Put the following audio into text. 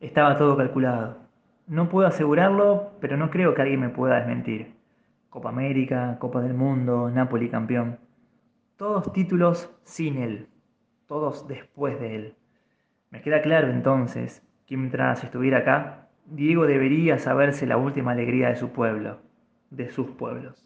Estaba todo calculado. No puedo asegurarlo, pero no creo que alguien me pueda desmentir. Copa América, Copa del Mundo, Napoli campeón. Todos títulos sin él, todos después de él. Me queda claro entonces que mientras estuviera acá, Diego debería saberse la última alegría de su pueblo, de sus pueblos.